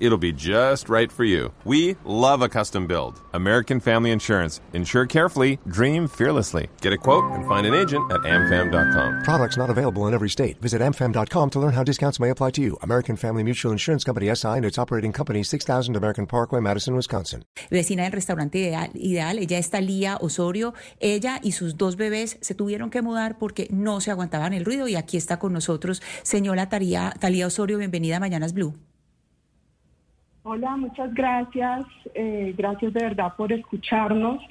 It'll be just right for you. We love a custom build. American Family Insurance. Insure carefully, dream fearlessly. Get a quote and find an agent at amfam.com. Products not available in every state. Visit amfam.com to learn how discounts may apply to you. American Family Mutual Insurance Company SI and its operating company 6000 American Parkway, Madison, Wisconsin. Vecina del restaurante ideal, ideal, ella es Talía Osorio. Ella y sus dos bebés se tuvieron que mudar porque no se aguantaban el ruido y aquí está con nosotros señora Talía, Talía Osorio. Bienvenida a Mañanas Blue. Hola, muchas gracias. Eh, gracias de verdad por escucharnos.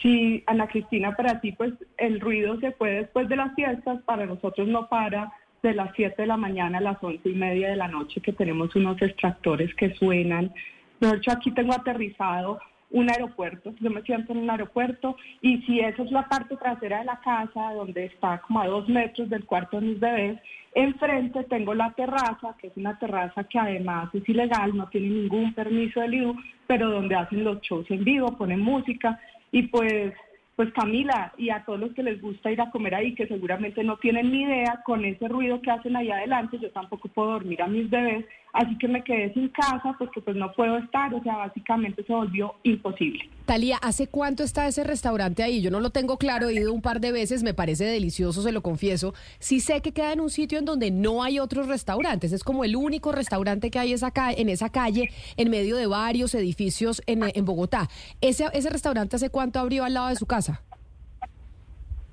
Sí, Ana Cristina, para ti pues el ruido se fue después de las fiestas, para nosotros no para de las 7 de la mañana a las once y media de la noche que tenemos unos extractores que suenan. De hecho, aquí tengo aterrizado un aeropuerto, yo me siento en un aeropuerto y si esa es la parte trasera de la casa donde está como a dos metros del cuarto de mis bebés, enfrente tengo la terraza, que es una terraza que además es ilegal, no tiene ningún permiso del IDU, pero donde hacen los shows en vivo, ponen música y pues pues Camila y a todos los que les gusta ir a comer ahí, que seguramente no tienen ni idea, con ese ruido que hacen ahí adelante, yo tampoco puedo dormir a mis bebés, así que me quedé sin casa porque pues no puedo estar, o sea, básicamente se volvió imposible. Talía, ¿hace cuánto está ese restaurante ahí? Yo no lo tengo claro, he ido un par de veces, me parece delicioso, se lo confieso. Sí sé que queda en un sitio en donde no hay otros restaurantes, es como el único restaurante que hay esa en esa calle, en medio de varios edificios en, Bogotá. ¿Ese, ¿Ese restaurante hace cuánto abrió al lado de su casa?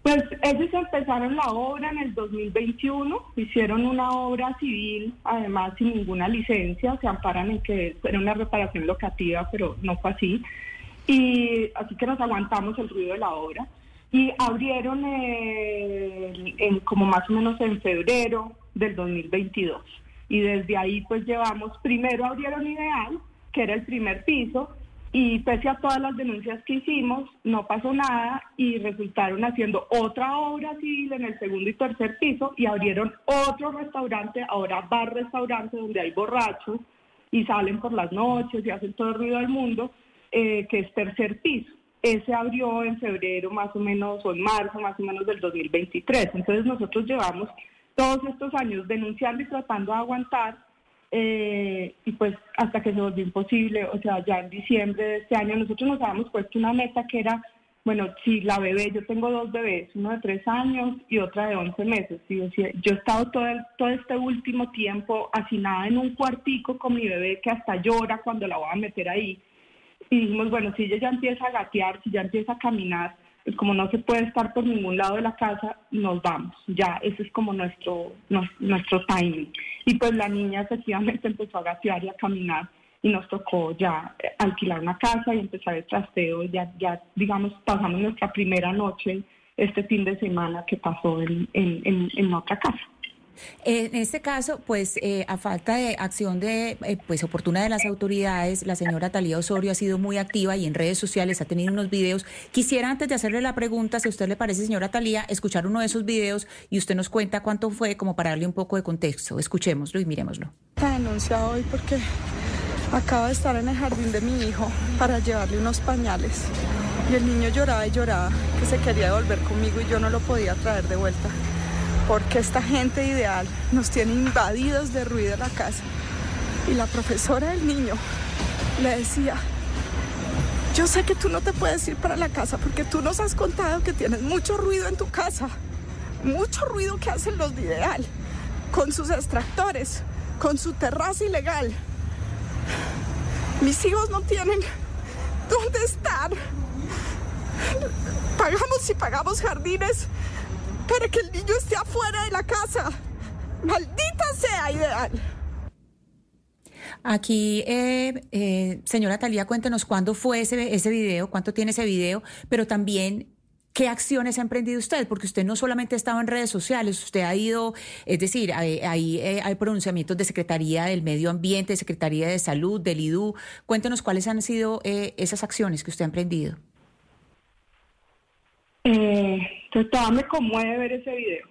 Pues ellos empezaron la obra en el 2021, hicieron una obra civil, además sin ninguna licencia, se amparan en que era una reparación locativa, pero no fue así. Y así que nos aguantamos el ruido de la obra. Y abrieron como más o menos en febrero del 2022. Y desde ahí pues llevamos, primero abrieron Ideal, que era el primer piso, y pese a todas las denuncias que hicimos, no pasó nada y resultaron haciendo otra obra civil en el segundo y tercer piso y abrieron otro restaurante, ahora bar-restaurante donde hay borrachos y salen por las noches y hacen todo el ruido del mundo, eh, que es tercer piso. Ese abrió en febrero más o menos, o en marzo más o menos del 2023. Entonces nosotros llevamos todos estos años denunciando y tratando de aguantar eh, y pues hasta que se volvió imposible, o sea, ya en diciembre de este año nosotros nos habíamos puesto una meta que era, bueno, si la bebé, yo tengo dos bebés, uno de tres años y otra de once meses, yo he estado todo, todo este último tiempo hacinada en un cuartico con mi bebé que hasta llora cuando la voy a meter ahí, y dijimos, bueno, si ella ya empieza a gatear, si ya empieza a caminar, pues como no se puede estar por ningún lado de la casa, nos vamos. Ya, ese es como nuestro, nuestro timing. Y pues la niña efectivamente empezó a gatear y a caminar y nos tocó ya alquilar una casa y empezar el trasteo. Ya, ya digamos, pasamos nuestra primera noche este fin de semana que pasó en, en, en otra casa. En este caso, pues eh, a falta de acción de eh, pues oportuna de las autoridades, la señora Talía Osorio ha sido muy activa y en redes sociales ha tenido unos videos. Quisiera antes de hacerle la pregunta, si a usted le parece, señora Talía, escuchar uno de esos videos y usted nos cuenta cuánto fue como para darle un poco de contexto. Escuchémoslo y miremoslo. Está denunciado hoy porque acabo de estar en el jardín de mi hijo para llevarle unos pañales y el niño lloraba y lloraba que se quería devolver conmigo y yo no lo podía traer de vuelta porque esta gente ideal nos tiene invadidos de ruido en la casa. Y la profesora del niño le decía, yo sé que tú no te puedes ir para la casa porque tú nos has contado que tienes mucho ruido en tu casa, mucho ruido que hacen los de ideal, con sus extractores, con su terraza ilegal. Mis hijos no tienen dónde estar. Pagamos y pagamos jardines para que el niño esté afuera de la casa. Maldita sea ideal. Aquí, eh, eh, señora Talía, cuéntenos cuándo fue ese, ese video, cuánto tiene ese video, pero también ¿Qué acciones ha emprendido usted? Porque usted no solamente ha estado en redes sociales, usted ha ido, es decir, hay, hay, eh, hay, pronunciamientos de Secretaría del Medio Ambiente, Secretaría de Salud, del IDU. Cuéntenos cuáles han sido esas acciones que usted ha emprendido. Eh, entonces todavía me conmueve ver ese video.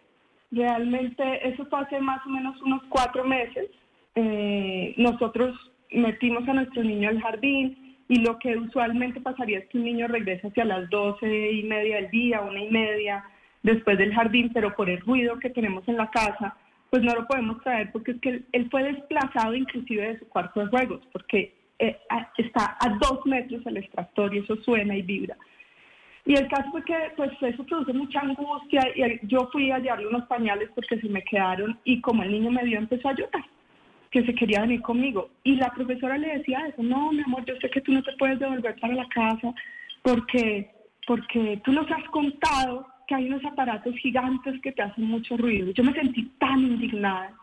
Realmente eso fue hace más o menos unos cuatro meses. Eh, nosotros metimos a nuestro niño al jardín, y lo que usualmente pasaría es que un niño regresa hacia las doce y media del día, una y media después del jardín, pero por el ruido que tenemos en la casa, pues no lo podemos traer porque es que él, fue desplazado inclusive de su cuarto de juegos, porque eh, está a dos metros el extractor y eso suena y vibra. Y el caso fue que pues eso produce mucha angustia y yo fui a llevarle unos pañales porque se me quedaron y como el niño me vio empezó a llorar, que se quería venir conmigo. Y la profesora le decía eso, no, mi amor, yo sé que tú no te puedes devolver para la casa porque, porque tú nos has contado que hay unos aparatos gigantes que te hacen mucho ruido. Yo me sentí tan indignada.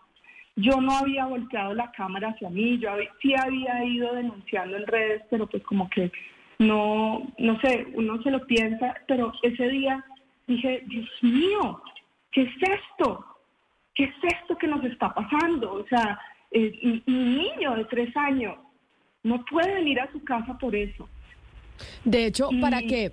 Yo no había volteado la cámara hacia mí, yo sí había ido denunciando en redes, pero pues como que no, no sé, uno se lo piensa, pero ese día dije, Dios mío, ¿qué es esto? ¿Qué es esto que nos está pasando? O sea, un niño de tres años no puede venir a su casa por eso. De hecho, para que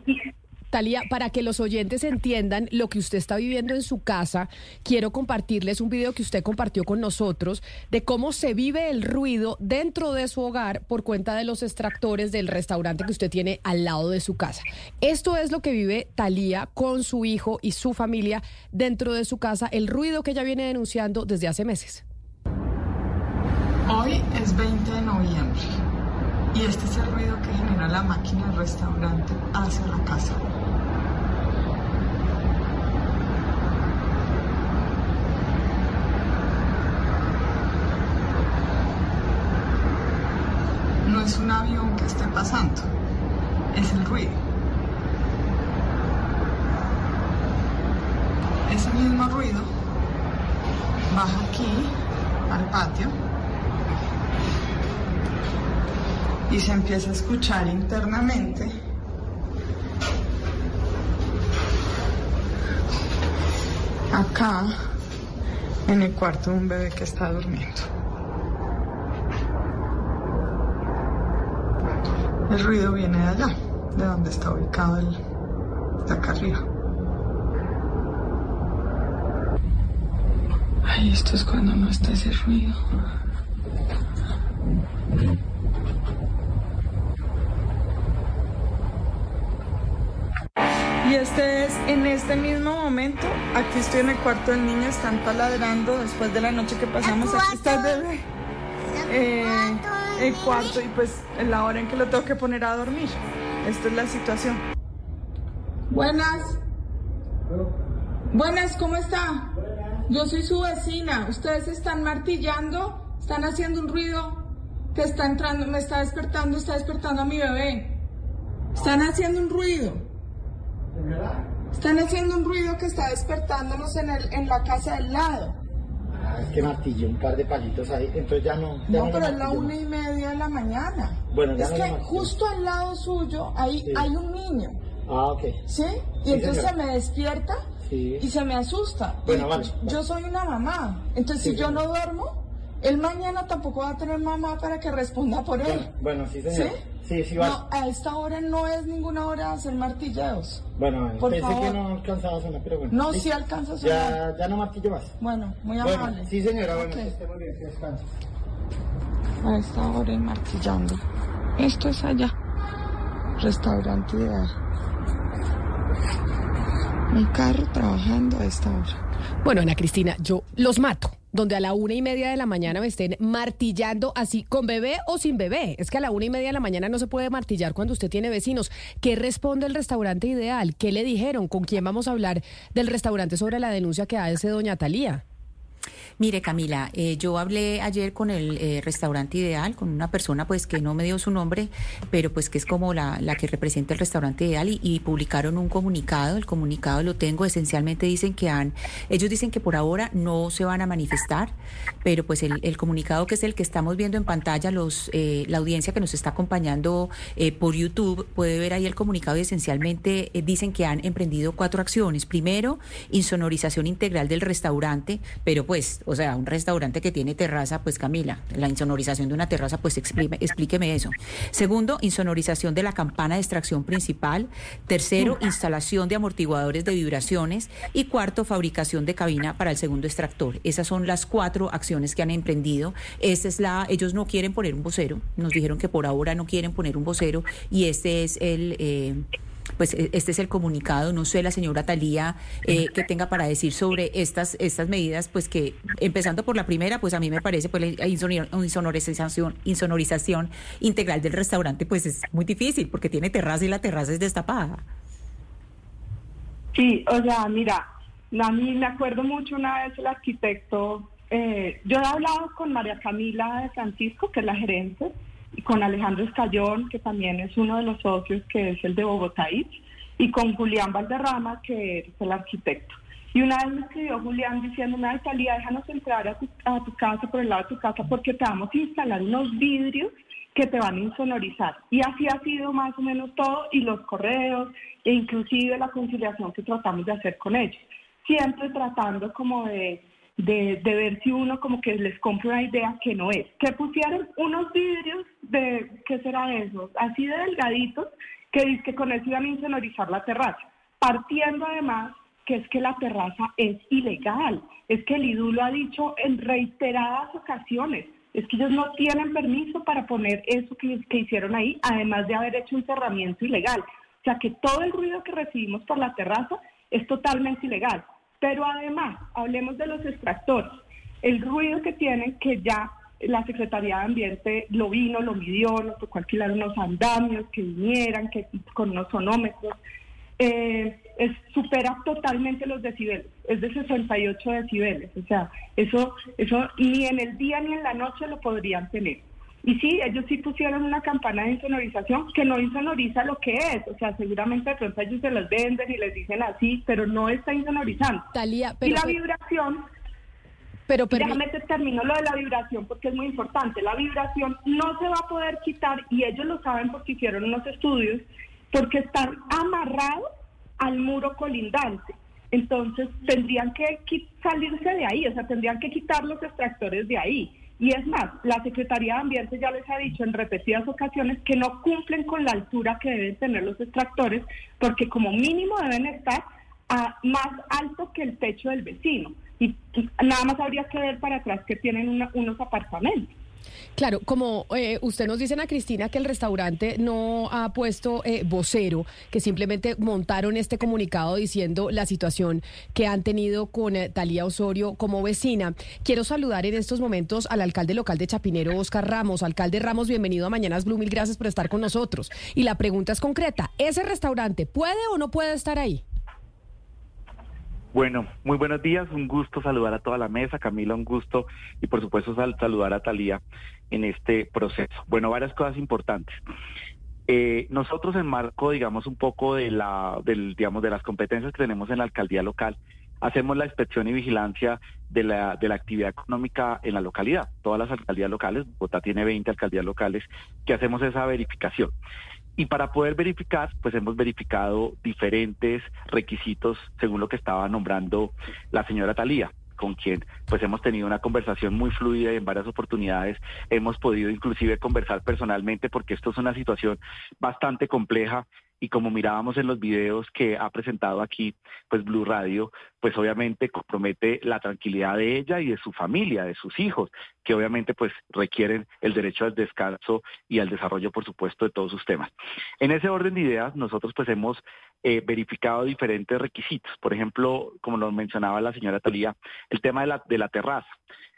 Talía, para que los oyentes entiendan lo que usted está viviendo en su casa, quiero compartirles un video que usted compartió con nosotros de cómo se vive el ruido dentro de su hogar por cuenta de los extractores del restaurante que usted tiene al lado de su casa. Esto es lo que vive Talía con su hijo y su familia dentro de su casa, el ruido que ella viene denunciando desde hace meses. Hoy es 20 de noviembre y este es el genera la máquina del restaurante hacia la casa. No es un avión que esté pasando, es el ruido. Ese mismo ruido baja aquí al patio y se empieza a escuchar internamente. Acá, en el cuarto de un bebé que está durmiendo. El ruido viene de allá, de donde está ubicado el de acá arriba. Ay, esto es cuando no está ese ruido. Y este es en este mismo momento. Aquí estoy en el cuarto del niño, están taladrando después de la noche que pasamos. Aquí está el bebé. Eh, el cuarto y pues en la hora en que lo tengo que poner a dormir. Esta es la situación. Buenas. Buenas, ¿cómo está? Yo soy su vecina. Ustedes están martillando, están haciendo un ruido que está entrando, me está despertando, está despertando a mi bebé. Están haciendo un ruido. Están haciendo un ruido que está despertándonos en, el, en la casa del lado. Ah, es que martillé un par de palitos ahí, entonces ya no. no, pero es la una y media de la mañana. Bueno, ya Es que justo al lado suyo hay, hay un niño. Ah, ok. ¿Sí? Y entonces se me despierta y se me asusta. Bueno, vale, Yo soy una mamá. Entonces, si yo no duermo, él mañana tampoco va a tener mamá para que responda por él. Bueno, sí, señor. ¿Sí? Sí, sí, No, a esta hora no es ninguna hora de hacer martilleos. Bueno, por pensé que no alcanzaba a sonar, pero bueno. No, sí, alcanza a sonar. Ya, ya no martillo más. Bueno, muy amable. sí, señora, bueno, que esté muy bien, que descanse. A esta hora martillando. Esto es allá. Restaurante ideal. Un carro trabajando a esta hora. Bueno, Ana Cristina, yo los mato donde a la una y media de la mañana me estén martillando así, con bebé o sin bebé. Es que a la una y media de la mañana no se puede martillar cuando usted tiene vecinos. ¿Qué responde el restaurante ideal? ¿Qué le dijeron? ¿Con quién vamos a hablar del restaurante sobre la denuncia que hace doña Talía? Mire, Camila, eh, yo hablé ayer con el eh, restaurante ideal, con una persona pues que no me dio su nombre, pero pues que es como la, la que representa el restaurante ideal y, publicaron un comunicado. El comunicado lo tengo, esencialmente dicen que han, ellos dicen que por ahora no se van a manifestar, pero pues el, comunicado que es el que estamos viendo en pantalla, los, eh, la audiencia que nos está acompañando por YouTube puede ver ahí el comunicado y esencialmente dicen que han emprendido cuatro acciones. Primero, insonorización integral del restaurante, pero pues es? O sea, un restaurante que tiene terraza, pues Camila, la insonorización de una terraza, pues explíqueme eso. Segundo, insonorización de la campana de extracción principal. Tercero, instalación de amortiguadores de vibraciones. Y cuarto, fabricación de cabina para el segundo extractor. Esas son las cuatro acciones que han emprendido. Esta es la, ellos no quieren poner un vocero. Nos dijeron que por ahora no quieren poner un vocero y este es el... Eh, pues e, este es el comunicado, no sé la señora Talía eh, que tenga para decir sobre estas estas medidas, pues que empezando por la primera, pues a mí me parece pues la insonorización, insonorización integral del restaurante, pues es muy difícil porque tiene terraza y la terraza es destapada. Sí, o sea, mira, a mí me acuerdo mucho una vez el arquitecto, eh, yo he hablado con María Camila de Francisco, que es la gerente, con Alejandro Escayón, que también es uno de los socios, que es el de Bogotá y con Julián Valderrama, que es el arquitecto. Y una vez me escribió Julián diciéndome, ay, Talía, déjanos entrar a tu, a tu casa, por el lado de tu casa, porque te vamos a instalar unos vidrios que te van a insonorizar. Y así ha sido más o menos todo, y los correos, e inclusive la conciliación que tratamos de hacer con ellos. Siempre tratando como de de, ver si uno como que les compra una idea que no es. Que pusieron unos vidrios de, ¿qué será eso? Así de delgaditos, que que con eso iban a insonorizar la terraza. Partiendo además que es que la terraza es ilegal. Es que el IDU lo ha dicho en reiteradas ocasiones. Es que ellos no tienen permiso para poner eso que, que hicieron ahí, además de haber hecho un cerramiento ilegal. O sea que todo el ruido que recibimos por la terraza es totalmente ilegal. Pero además, hablemos de los extractores. El ruido que tienen, que ya la Secretaría de Ambiente lo vino, lo midió, nos tocó alquilar unos andamios que vinieran, que con unos sonómetros, eh, supera totalmente los decibeles, es de 68 decibeles, o sea, eso, eso ni en el día ni en la noche lo podrían tener. Y sí, ellos sí pusieron una campana de insonorización que no insonoriza lo que es. O sea, seguramente de pronto ellos se las venden y les dicen así, pero no está insonorizando. Talía, pero, y la vibración... Pero, pero déjame te termino lo de la vibración porque es muy importante. La vibración no se va a poder quitar y ellos lo saben porque hicieron unos estudios porque están amarrados al muro colindante. Entonces tendrían que salirse de ahí, o sea, tendrían que quitar los extractores de ahí. Y es más, la Secretaría de Ambiente ya les ha dicho en repetidas ocasiones que no cumplen con la altura que deben tener los extractores, porque como mínimo deben estar a más alto que el techo del vecino. Y nada más habría que ver para atrás que tienen unos apartamentos. Claro, como eh, usted nos dice, a Cristina, que el restaurante no ha puesto eh, vocero, que simplemente montaron este comunicado diciendo la situación que han tenido con eh, Talía Osorio como vecina. Quiero saludar en estos momentos al alcalde local de Chapinero, Oscar Ramos. Alcalde Ramos, bienvenido a Mañanas Blue, mil gracias por estar con nosotros. Y la pregunta es concreta, ¿ese restaurante puede o no puede estar ahí? Bueno, muy buenos días, un gusto saludar a toda la mesa, Camila, un gusto y por supuesto saludar a Talía en este proceso. Bueno, varias cosas importantes. Eh, nosotros en marco, digamos, un poco de la, del, digamos, de las competencias que tenemos en la alcaldía local, hacemos la inspección y vigilancia de la, de la actividad económica en la localidad. Todas las alcaldías locales, Bogotá tiene 20 alcaldías locales, que hacemos esa verificación. Y para poder verificar, pues hemos verificado diferentes requisitos según lo que estaba nombrando la señora Talía con quien pues hemos tenido una conversación muy fluida y en varias oportunidades hemos podido inclusive conversar personalmente porque esto es una situación bastante compleja y como mirábamos en los videos que ha presentado aquí, pues Blue Radio, pues obviamente compromete la tranquilidad de ella y de su familia, de sus hijos, que obviamente pues requieren el derecho al descanso y al desarrollo, por supuesto, de todos sus temas. En ese orden de ideas, nosotros pues hemos eh, verificado diferentes requisitos. Por ejemplo, como lo mencionaba la señora Talía, el tema de la, de la terraza.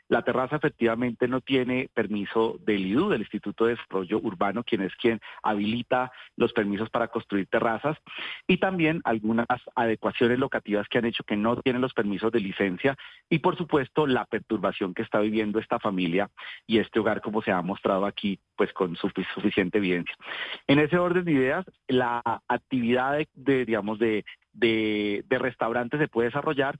La terraza efectivamente no tiene permiso del IDU, del Instituto de Desarrollo Urbano, quien es quien habilita los permisos para construir terrazas, y también algunas adecuaciones locativas que han hecho que no tienen los permisos de licencia, y por supuesto la perturbación que está viviendo esta familia y este hogar, como se ha mostrado aquí, pues con suficiente evidencia. En ese orden de ideas, la actividad de, digamos, de, de, de restaurante se puede desarrollar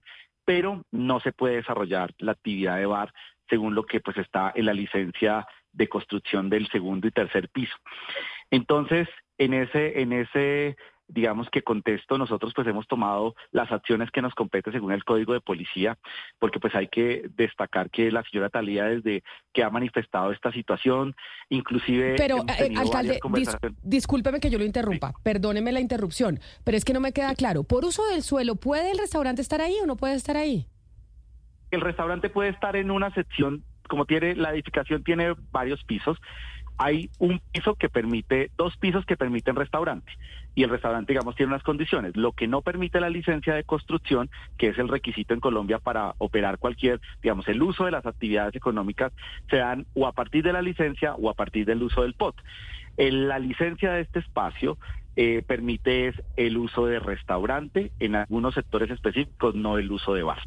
pero no se puede desarrollar la actividad de bar según lo que pues está en la licencia de construcción del segundo y tercer piso. Entonces, en ese, en ese digamos que contesto, nosotros pues hemos tomado las acciones que nos compete según el Código de Policía, porque pues hay que destacar que la señora Talía desde que ha manifestado esta situación, inclusive... Pero, eh, alcalde, discúlpeme que yo lo interrumpa, perdóneme la interrupción, pero es que no me queda claro. Por uso del suelo, ¿puede el restaurante estar ahí o no puede estar ahí? El restaurante puede estar en una sección, como tiene la edificación tiene varios pisos, hay un piso que permite, dos pisos que permiten restaurante. Y el restaurante, digamos, tiene unas condiciones. Lo que no permite la licencia de construcción, que es el requisito en Colombia para operar cualquier, digamos, el uso de las actividades económicas, se dan o a partir de la licencia o a partir del uso del POT. la licencia de este espacio eh, permite el uso de restaurante, en algunos sectores específicos, no el uso de bar.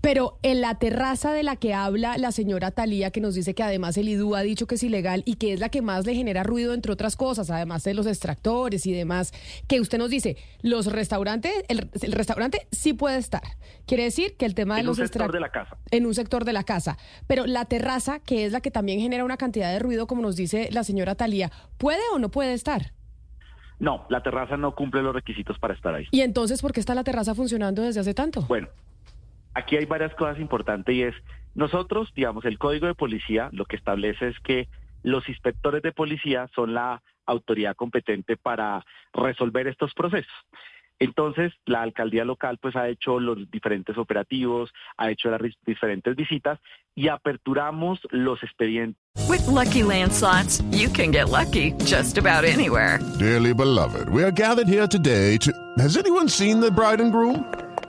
Pero en la terraza de la que habla la señora Talía, que nos dice que además el IDU ha dicho que es ilegal y que es la que más le genera ruido, entre otras cosas, además de los extractores y demás, que usted nos dice, los restaurantes, el, restaurante sí puede estar. Quiere decir que el tema de los extractores. de la casa. En un sector de la casa. Pero la terraza, que es la que también genera una cantidad de ruido, como nos dice la señora Talía, ¿puede o no puede estar? No, la terraza no cumple los requisitos para estar ahí. ¿Y entonces por qué está la terraza funcionando desde hace tanto? Bueno, aquí hay varias cosas importantes y es, nosotros, digamos, el código de policía lo que establece es que los inspectores de policía son la autoridad competente para resolver estos procesos. Entonces, la alcaldía local pues ha hecho los diferentes operativos, ha hecho las diferentes visitas y aperturamos los expedientes. With lucky landslots, you can get lucky just about anywhere. Dearly beloved, we are gathered here today to Has anyone seen the bride and groom?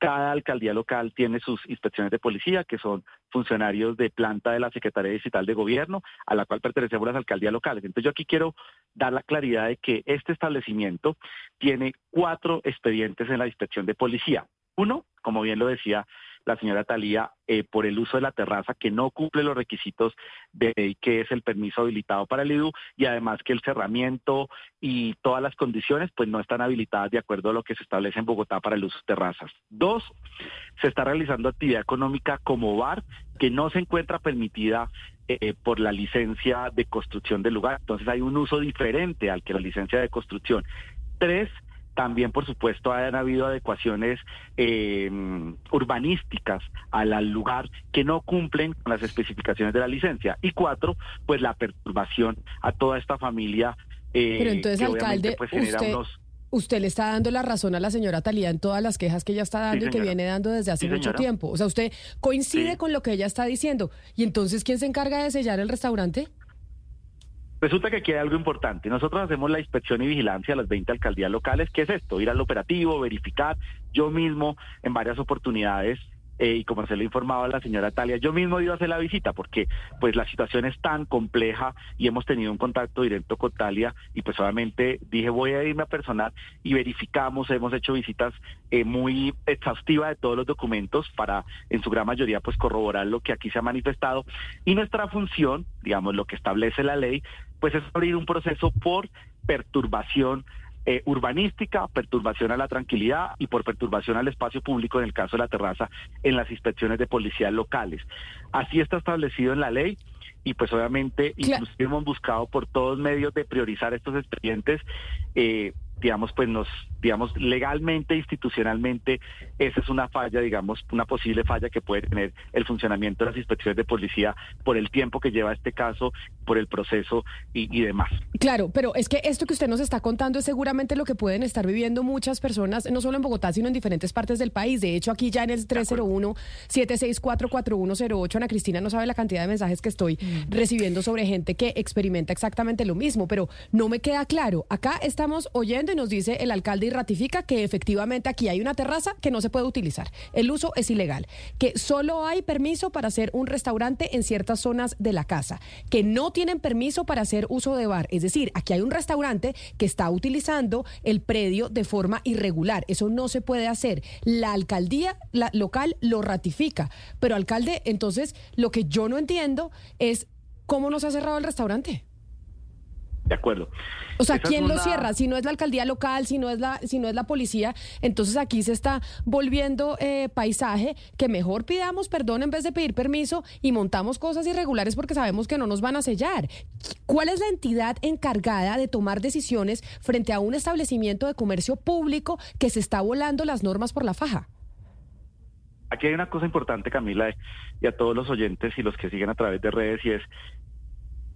Cada alcaldía local tiene sus inspecciones de policía, que son funcionarios de planta de la Secretaría Digital de Gobierno, a la cual pertenecemos las alcaldías locales. Entonces yo aquí quiero dar la claridad de que este establecimiento tiene cuatro expedientes en la inspección de policía. Uno, como bien lo decía la señora Talía eh, por el uso de la terraza que no cumple los requisitos de que es el permiso habilitado para el IDU y además que el cerramiento y todas las condiciones pues no están habilitadas de acuerdo a lo que se establece en Bogotá para el uso de terrazas. Dos, se está realizando actividad económica como bar que no se encuentra permitida eh, por la licencia de construcción del lugar. Entonces hay un uso diferente al que la licencia de construcción. Tres, también, por supuesto, han habido adecuaciones eh, urbanísticas al, lugar que no cumplen con las especificaciones de la licencia. Y cuatro, pues la perturbación a toda esta familia. Eh, Pero entonces, alcalde, pues, usted, le está dando la razón a la señora Talía en todas las quejas que ella está dando y que viene dando desde hace mucho tiempo. O sea, usted coincide con lo que ella está diciendo. ¿Y entonces quién se encarga de sellar el restaurante? Resulta que aquí hay algo importante. Nosotros hacemos la inspección y vigilancia a las 20 alcaldías locales. ¿Qué es esto? Ir al operativo, verificar. Yo mismo, en varias oportunidades, eh, y como se lo informaba la señora Talia, yo mismo ido a hacer la visita porque pues la situación es tan compleja y hemos tenido un contacto directo con Talia y pues obviamente dije voy a irme a personal y verificamos, hemos hecho visitas eh, muy exhaustivas de todos los documentos para en su gran mayoría pues corroborar lo que aquí se ha manifestado. Y nuestra función, digamos lo que establece la ley, pues es abrir un proceso por perturbación eh, urbanística, perturbación a la tranquilidad y por perturbación al espacio público en el caso de la terraza en las inspecciones de policía locales. Así está establecido en la ley y pues obviamente inclusive hemos buscado por todos medios de priorizar estos expedientes. Eh, digamos, pues nos, digamos, legalmente, institucionalmente, esa es una falla, digamos, una posible falla que puede tener el funcionamiento de las inspecciones de policía por el tiempo que lleva este caso, por el proceso y, demás. Claro, pero es que esto que usted nos está contando es seguramente lo que pueden estar viviendo muchas personas, no solo en Bogotá, sino en diferentes partes del país. De hecho, aquí ya en el 301-764-4108, Ana Cristina no sabe la cantidad de mensajes que estoy mm. recibiendo sobre gente que experimenta exactamente lo mismo, pero no me queda claro. Acá estamos oyendo y nos dice el alcalde y ratifica que efectivamente aquí hay una terraza que no se puede utilizar. El uso es ilegal. Que solo hay permiso para hacer un restaurante en ciertas zonas de la casa. Que no tienen permiso para hacer uso de bar. Es decir, aquí hay un restaurante que está utilizando el predio de forma irregular. Eso no se puede hacer. La alcaldía la local lo ratifica. Pero alcalde, entonces lo que yo no entiendo es cómo no se ha cerrado el restaurante. De acuerdo. O sea, Esa ¿quién lo cierra? Si no es la alcaldía local, si no es la, si no es la policía, entonces aquí se está volviendo eh, paisaje que mejor pidamos perdón en vez de pedir permiso y montamos cosas irregulares porque sabemos que no nos van a sellar. ¿Cuál es la entidad encargada de tomar decisiones frente a un establecimiento de comercio público que se está volando las normas por la faja? Aquí hay una cosa importante, Camila, y a todos los oyentes y los que siguen a través de redes, y es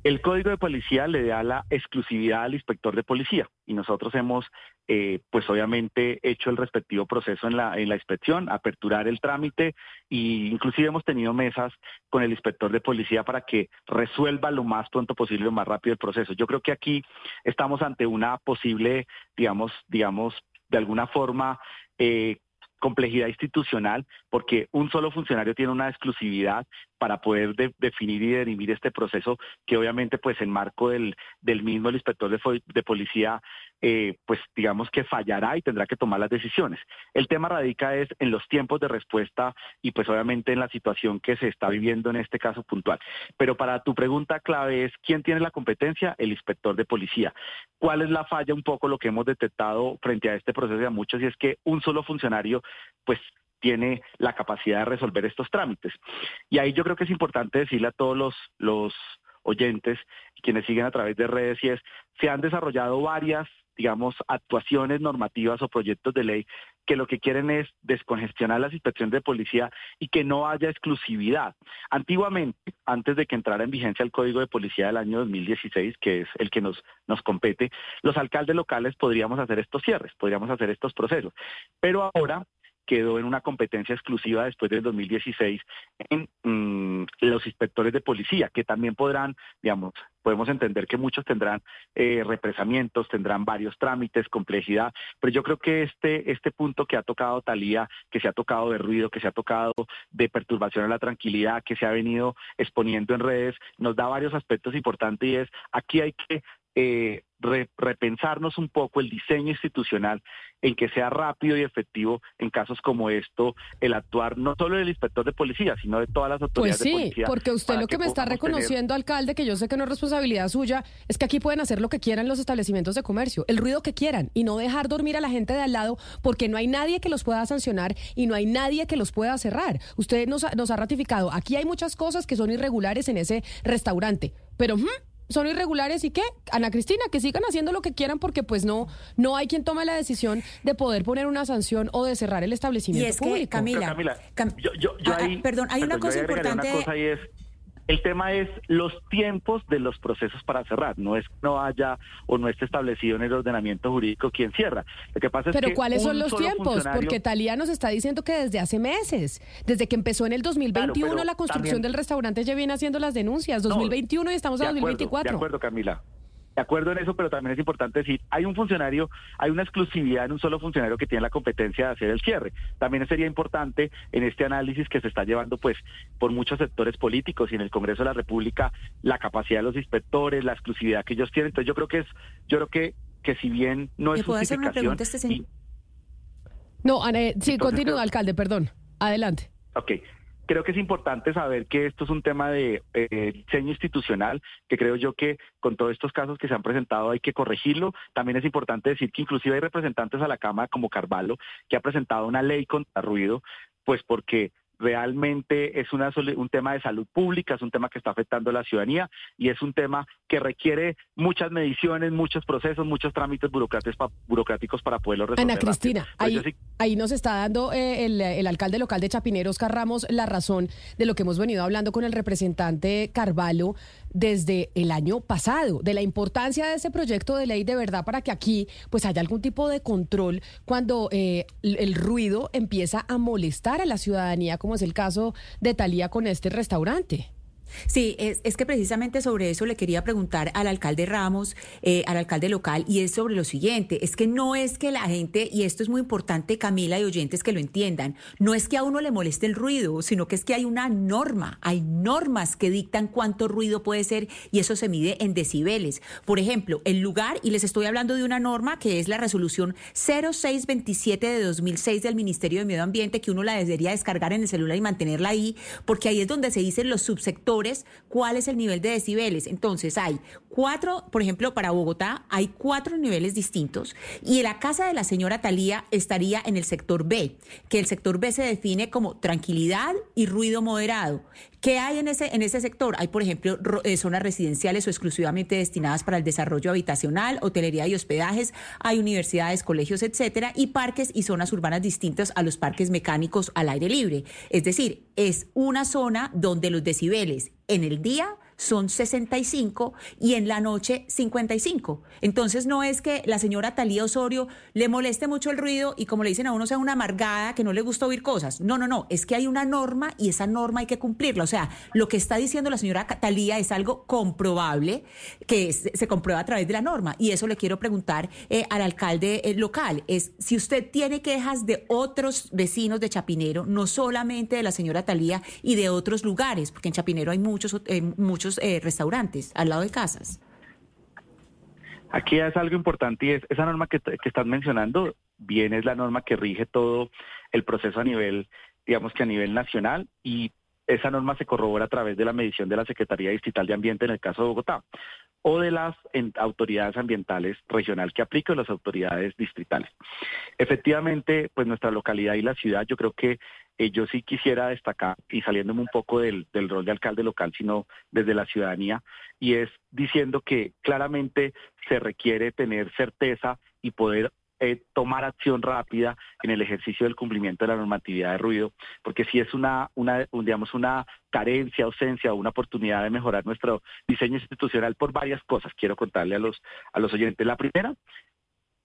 el código de policía le da la exclusividad al inspector de policía y nosotros hemos, eh, pues obviamente, hecho el respectivo proceso en la, inspección, aperturar el trámite e inclusive hemos tenido mesas con el inspector de policía para que resuelva lo más pronto posible, lo más rápido el proceso. Yo creo que aquí estamos ante una posible, digamos, digamos, de alguna forma, eh, complejidad institucional, porque un solo funcionario tiene una exclusividad para poder de- definir y derimir este proceso, que obviamente, pues, en marco del, del mismo el inspector de, de policía, eh, pues, digamos que fallará y tendrá que tomar las decisiones. El tema radica es en los tiempos de respuesta y, pues, obviamente en la situación que se está viviendo en este caso puntual. Pero para tu pregunta clave es, ¿quién tiene la competencia? El inspector de policía. ¿Cuál es la falla? Un poco lo que hemos detectado frente a este proceso a muchos, y es que un solo funcionario, pues, tiene la capacidad de resolver estos trámites. Y ahí yo creo que es importante decirle a todos los, los oyentes, quienes siguen a través de redes, y es, se han desarrollado varias, digamos, actuaciones normativas o proyectos de ley que lo que quieren es descongestionar las inspecciones de policía y que no haya exclusividad. Antiguamente, antes de que entrara en vigencia el Código de Policía del año 2016, que es el que nos, nos compete, los alcaldes locales podríamos hacer estos cierres, podríamos hacer estos procesos. Pero ahora quedó en una competencia exclusiva después del 2016 en mm, los inspectores de policía, que también podrán, digamos, podemos entender que muchos tendrán eh, represamientos, tendrán varios trámites, complejidad, pero yo creo que este, este punto que ha tocado Talía, que se ha tocado de ruido, que se ha tocado de perturbación a la tranquilidad, que se ha venido exponiendo en redes, nos da varios aspectos importantes y es, aquí hay que eh, re- repensarnos un poco el diseño institucional en que sea rápido y efectivo en casos como esto, el actuar no solo del inspector de policía, sino de todas las Pues autoridades de sí, policía. porque usted lo que me está tener- reconociendo, alcalde, que yo sé que no es responsabilidad suya, es que aquí pueden hacer lo que quieran los establecimientos de comercio, el ruido que quieran, y no dejar dormir a la gente de al lado, porque no hay nadie que los pueda sancionar y no hay nadie que los pueda cerrar. Usted nos, ha- nos ha ratificado, aquí hay muchas cosas que son irregulares en ese restaurante, pero... ¿hmm? Son irregulares y qué, Ana Cristina, que sigan haciendo lo que quieran porque pues no, no hay quien tome la decisión de poder poner una sanción o de cerrar el Y establecimiento es que. Camila, Camila, Cam- yo, yo- yo Ah, ah, ahí- perdón, hay una cosa importante. Una cosa y es, el tema es los tiempos de los procesos para cerrar. No es que no haya o no esté establecido en el ordenamiento jurídico quién cierra. Lo que pasa es Pero que ¿cuáles son los tiempos? funcionario- Porque Talía nos está diciendo que desde hace meses, desde que empezó en el 2021 pero la construcción también- del restaurante ya viene haciendo las denuncias, No, 2021 y estamos de en acuerdo, 2024. De acuerdo, Camila. De acuerdo en eso, pero también es importante decir, hay un funcionario, hay una exclusividad en un solo funcionario que tiene la competencia de hacer el cierre. También sería importante en este análisis que se está llevando pues por muchos sectores políticos y en el Congreso de la República la capacidad de los inspectores, la exclusividad que ellos tienen. Entonces yo creo que es, yo creo que que si bien no es ¿Le puedo hacer una pregunta a este señor? y- No, Ana, eh, sí, Entonces, continúa, creo- alcalde, perdón. Adelante. Ok. Creo que es importante saber que esto es un tema de eh, diseño institucional, que creo yo que con todos estos casos que se han presentado hay que corregirlo. También es importante decir que inclusive hay representantes a la Cámara como Carvalho que ha presentado una ley contra ruido, pues porque realmente es una un tema de salud pública, es un tema que está afectando a la ciudadanía y es un tema que requiere muchas mediciones, muchos procesos, muchos trámites burocráticos, pa- burocráticos para poderlo resolver. Ana. Cristina, Pues ahí, sí- ahí nos está dando eh, el, el alcalde local de Chapinero, Oscar Ramos, la razón de lo que hemos venido hablando con el representante Carvalho desde el año pasado, de la importancia de ese proyecto de ley de verdad para que aquí pues haya algún tipo de control cuando eh, el, el ruido empieza a molestar a la ciudadanía, como es el caso de Talía con este restaurante. Sí, es, es, que precisamente sobre eso le quería preguntar al alcalde Ramos, eh, al alcalde local, y es sobre lo siguiente, es que no es que la gente, y esto es muy importante, Camila y oyentes que lo entiendan, no es que a uno le moleste el ruido, sino que es que hay una norma, hay normas que dictan cuánto ruido puede ser y eso se mide en decibeles. Por ejemplo, el lugar, y les estoy hablando de una norma que es la resolución 0627 de 2006 del Ministerio de Medio Ambiente, que uno la debería descargar en el celular y mantenerla ahí, porque ahí es donde se dicen los subsectores cuál es el nivel de decibeles. Entonces hay cuatro, por ejemplo, para Bogotá hay cuatro niveles distintos y la casa de la señora Talía estaría en el sector B, que el sector B se define como tranquilidad y ruido moderado. ¿Qué hay en ese, en ese sector? Hay, por ejemplo, eh, zonas residenciales o exclusivamente destinadas para el desarrollo habitacional, hotelería y hospedajes, hay universidades, colegios, etcétera, y parques y zonas urbanas distintas a los parques mecánicos al aire libre. Es decir, es una zona donde los decibeles en el día son 65 y en la noche 55. Entonces no es que la señora Talía Osorio le moleste mucho el ruido y como le dicen a uno sea una amargada que no le gusta oír cosas. No, no, no, es que hay una norma y esa norma hay que cumplirla. O sea, lo que está diciendo la señora Talía es algo comprobable que se comprueba a través de la norma y eso le quiero preguntar eh, al alcalde eh, local. Es si usted tiene quejas de otros vecinos de Chapinero, no solamente de la señora Talía y de otros lugares, porque en Chapinero hay muchos, eh, muchos eh, restaurantes al lado de casas. Aquí es algo importante y es esa norma que, que estás mencionando, bien es la norma que rige todo el proceso a nivel, digamos que a nivel nacional y esa norma se corrobora a través de la medición de la Secretaría Distrital de Ambiente en el caso de Bogotá o de las autoridades ambientales regional que aplican las autoridades distritales. Efectivamente, pues nuestra localidad y la ciudad, yo creo que eh, yo sí quisiera destacar, y saliéndome un poco del, del rol de alcalde local, sino desde la ciudadanía, y es diciendo que claramente se requiere tener certeza y poder eh, tomar acción rápida en el ejercicio del cumplimiento de la normatividad de ruido, porque si es una, una digamos, una carencia, ausencia o una oportunidad de mejorar nuestro diseño institucional por varias cosas, quiero contarle a los, a los oyentes. La primera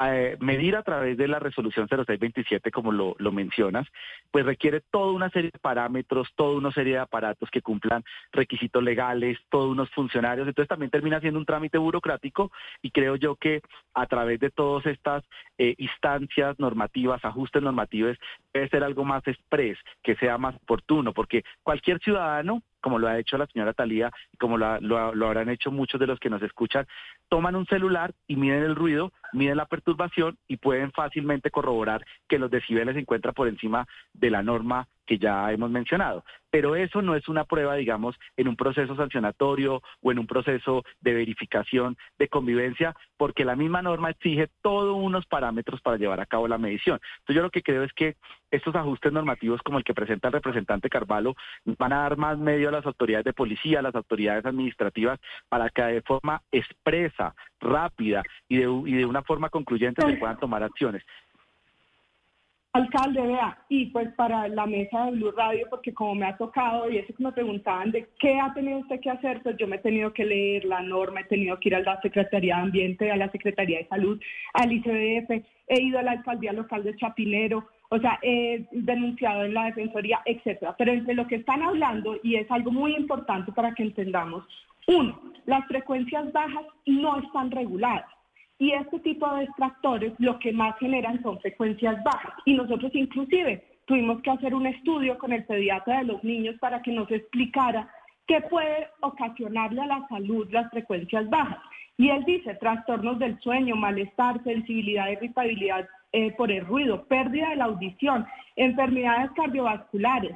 eh, medir a través de la resolución 0627, como lo, lo, mencionas, pues requiere toda una serie de parámetros, toda una serie de aparatos que cumplan requisitos legales, todos unos funcionarios. Entonces también termina siendo un trámite burocrático y creo yo que a través de todas estas eh, instancias normativas, ajustes normativos, debe ser algo más express, que sea más oportuno, porque cualquier ciudadano como lo ha hecho la señora Talía y como lo, lo, habrán hecho muchos de los que nos escuchan, toman un celular y miden el ruido, miden la perturbación y pueden fácilmente corroborar que los decibeles se encuentran por encima de la norma que ya hemos mencionado. Pero eso no es una prueba, digamos, en un proceso sancionatorio o en un proceso de verificación de convivencia, porque la misma norma exige todos unos parámetros para llevar a cabo la medición. Entonces yo lo que creo es que estos ajustes normativos como el que presenta el representante Carvalho van a dar más medio a las autoridades de policía, a las autoridades administrativas, para que de forma expresa, rápida y de, y de una forma concluyente se puedan tomar acciones. Alcalde, vea, y pues para la mesa de Blue Radio, porque como me ha tocado, y eso que me preguntaban de qué ha tenido usted que hacer, pues yo me he tenido que leer la norma, he tenido que ir a la Secretaría de Ambiente, a la Secretaría de Salud, al ICDF, he ido a la Alcaldía Local de Chapinero, o sea, he denunciado en la Defensoría, etcétera. Pero entre lo que están hablando, y es algo muy importante para que entendamos, uno, las frecuencias bajas no están reguladas. Y este tipo de extractores lo que más generan son frecuencias bajas. Y nosotros inclusive tuvimos que hacer un estudio con el pediatra de los niños para que nos explicara qué puede ocasionarle a la salud las frecuencias bajas. Y él dice trastornos del sueño, malestar, sensibilidad, irritabilidad eh, por el ruido, pérdida de la audición, enfermedades cardiovasculares,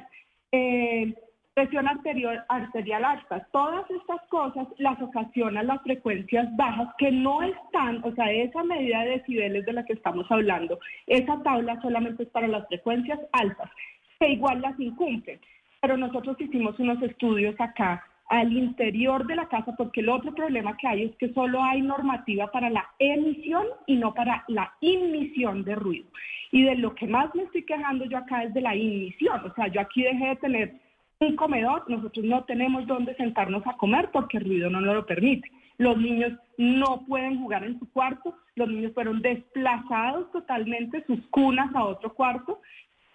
eh, presión arterial, arterial alta, todas estas cosas las ocasionan las frecuencias bajas que no están, o sea, esa medida de decibeles de la que estamos hablando, esa tabla solamente es para las frecuencias altas, que igual las incumplen. Pero nosotros hicimos unos estudios acá al interior de la casa, porque el otro problema que hay es que solo hay normativa para la emisión y no para la inmisión de ruido. Y de lo que más me estoy quejando yo acá es de la inmisión, o sea, yo aquí dejé de tener un comedor, nosotros no tenemos dónde sentarnos a comer porque el ruido no nos lo permite. Los niños no pueden jugar en su cuarto, los niños fueron desplazados totalmente sus cunas a otro cuarto,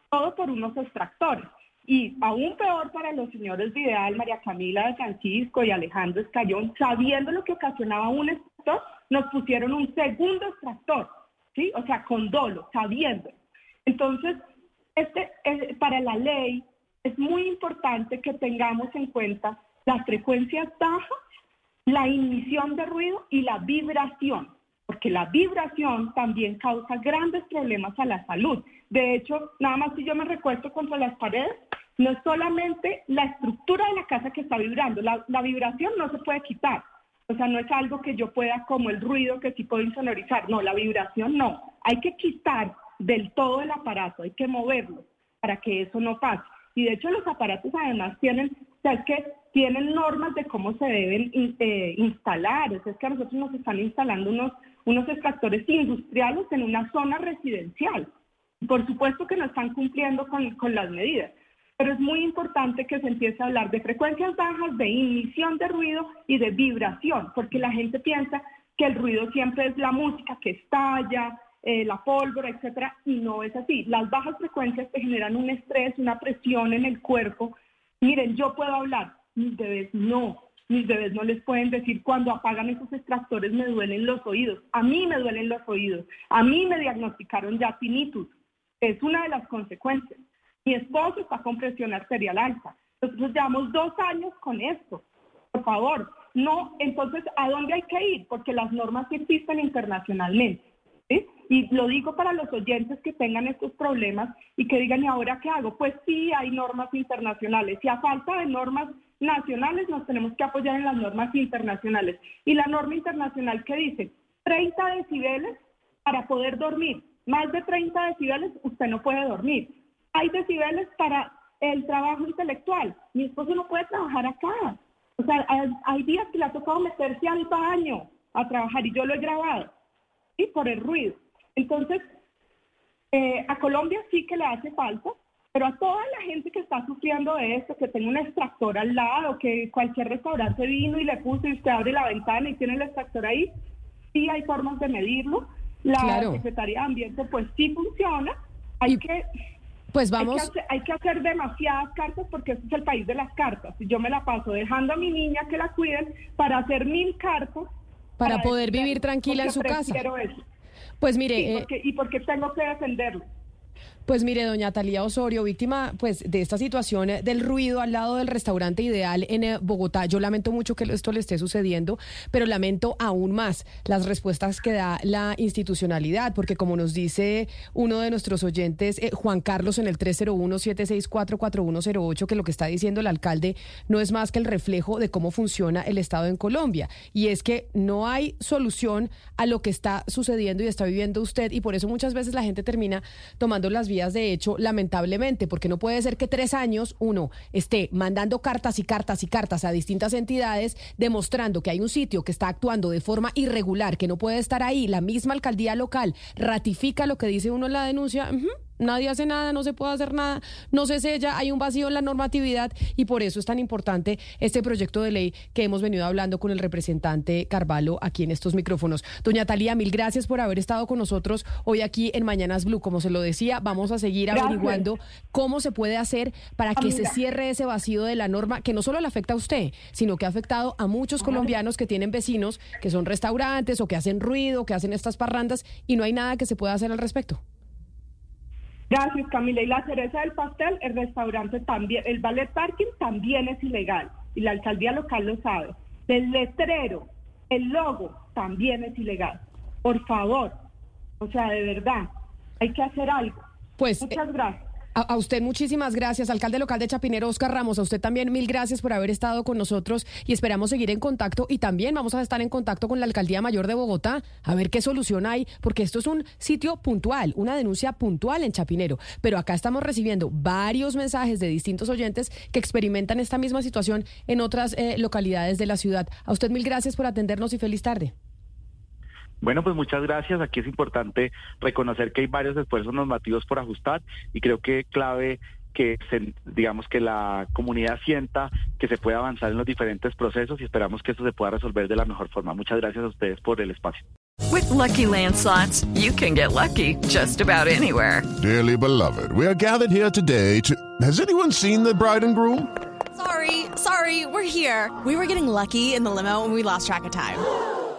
todo por unos extractores. Y aún peor para los señores Vidal, María Camila de Francisco y Alejandro Escayón, sabiendo lo que ocasionaba un extractor, nos pusieron un segundo extractor, ¿sí? O sea, con dolo, sabiendo. Entonces, este, eh, para la ley es muy importante que tengamos en cuenta las frecuencias bajas, la emisión de ruido y la vibración, porque la vibración también causa grandes problemas a la salud. De hecho, nada más si yo me recuesto contra las paredes, no es solamente la estructura de la casa que está vibrando, la, la vibración no se puede quitar. O sea, no es algo que yo pueda, como el ruido que sí puedo insonorizar. No, la vibración no. Hay que quitar del todo el aparato, hay que moverlo para que eso no pase. Y de hecho los aparatos además tienen, que tienen normas de cómo se deben eh, instalar. O sea, es que a nosotros nos están instalando unos, unos extractores industriales en una zona residencial. Por supuesto que no están cumpliendo con, con las medidas pero es muy importante que se empiece a hablar de frecuencias bajas, de emisión de ruido y de vibración, porque la gente piensa que el ruido siempre es la música que estalla, eh, la pólvora, etcétera, y no es así. Las bajas frecuencias te generan un estrés, una presión en el cuerpo. Miren, yo puedo hablar, mis bebés no. Mis bebés no les pueden decir cuando apagan esos extractores me duelen los oídos. A mí me duelen los oídos. A mí me diagnosticaron ya tinnitus. Es una de las consecuencias. Mi esposo está con presión arterial alta. Nosotros llevamos dos años con esto. Por favor, no. Entonces, ¿a dónde hay que ir? Porque las normas existen internacionalmente. Y lo digo para los oyentes que tengan estos problemas y que digan, ¿y ahora qué hago? Pues sí, hay normas internacionales. Y a falta de normas nacionales, nos tenemos que apoyar en las normas internacionales. Y la norma internacional que dice 30 decibeles para poder dormir. Más de 30 decibeles, usted no puede dormir. Hay decibeles para el trabajo intelectual. Mi esposo no puede trabajar acá. O sea, hay, días que le ha tocado meterse al baño a trabajar y yo lo he grabado y por el ruido. Entonces, eh, a Colombia sí que le hace falta, pero a toda la gente que está sufriendo de esto, que tenga un extractor al lado, que cualquier restaurante vino y le puso y usted abre la ventana y tiene el extractor ahí, sí hay formas de medirlo. La Secretaría de Ambiente pues sí funciona. Hay que... Pues vamos. Hay que, hay que, hacer demasiadas cartas porque este es el país de las cartas. Yo me la paso dejando a mi niña que la cuiden para hacer mil cartas para, poder vivir tranquila en su casa. Pues mire, eh, y porque tengo que defenderlo. Pues mire, doña Talía Osorio, víctima pues de esta situación eh, del ruido al lado del restaurante ideal en eh, Bogotá. Yo lamento mucho que esto le esté sucediendo, pero lamento aún más las respuestas que da la institucionalidad, porque como nos dice uno de nuestros oyentes, eh, Juan Carlos, en el 301-764-4108, que lo que está diciendo el alcalde no es más que el reflejo de cómo funciona el Estado en Colombia. Y es que no hay solución a lo que está sucediendo y está viviendo usted, y por eso muchas veces la gente termina tomando las vías de hecho, lamentablemente, porque no puede ser que tres años uno esté mandando cartas y cartas y cartas a distintas entidades demostrando que hay un sitio que está actuando de forma irregular, que no puede estar ahí, la misma alcaldía local ratifica lo que dice uno en la denuncia nadie hace nada, no se puede hacer nada, no se sella, hay un vacío en la normatividad y por eso es tan importante este proyecto de ley que hemos venido hablando con el representante Carvalho aquí en estos micrófonos. Doña Talía, mil gracias por haber estado con nosotros hoy aquí en Mañanas Blue. Como se lo decía, vamos a seguir averiguando cómo se puede hacer para que se cierre ese vacío de la norma que no solo le afecta a usted, sino que ha afectado a muchos colombianos que tienen vecinos que son restaurantes o que hacen ruido, que hacen estas parrandas y no hay nada que se pueda hacer al respecto. Gracias, Camila. Y la cereza del pastel, el restaurante también, el ballet parking también es ilegal y la alcaldía local lo sabe. El letrero, el logo también es ilegal. Por favor, o sea, de verdad, hay que hacer algo. Pues, Muchas gracias. A, usted muchísimas gracias, alcalde local de Chapinero, Oscar Ramos. A usted también mil gracias por haber estado con nosotros y esperamos seguir en contacto y también vamos a estar en contacto con la alcaldía mayor de Bogotá a ver qué solución hay, porque esto es un sitio puntual, una denuncia puntual en Chapinero. Pero acá estamos recibiendo varios mensajes de distintos oyentes que experimentan esta misma situación en otras eh, localidades de la ciudad. A usted mil gracias por atendernos y feliz tarde. Bueno, pues muchas gracias. Aquí es importante reconocer que hay varios esfuerzos normativos por ajustar y creo que clave que digamos que la comunidad sienta que se puede avanzar en los diferentes procesos y esperamos que esto se pueda resolver de la mejor forma. Muchas gracias a ustedes por el espacio. With Lucky Land slots, you can get lucky just about anywhere. Dearly beloved, we are gathered here today to. Has anyone seen the bride and groom? Sorry, sorry, we're here. We were getting lucky in the limo and we lost track of time.